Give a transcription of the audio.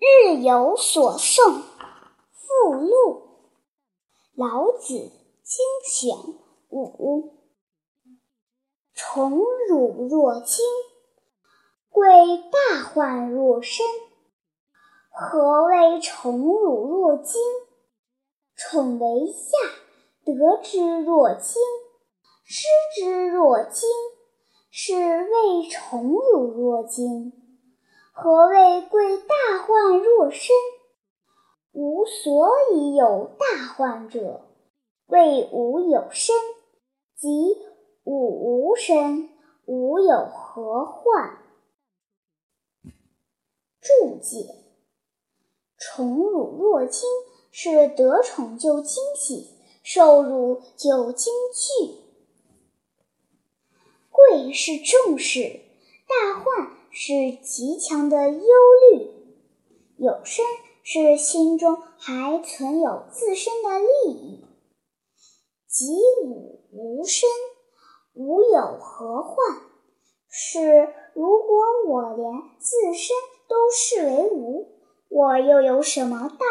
日有所诵附录，老子精选五。宠辱若惊，贵大患若身。何谓宠辱若惊？宠为下，得之若惊，失之若惊，是谓宠辱若惊。何谓贵大患若身？无所以有大患者，谓吾有身，即吾无身，吾有何患？注解：宠辱若惊，是得宠就惊喜，受辱就惊惧。贵是重视，大患。是极强的忧虑，有身是心中还存有自身的利益，即吾无身，无有何患？是如果我连自身都视为无，我又有什么大？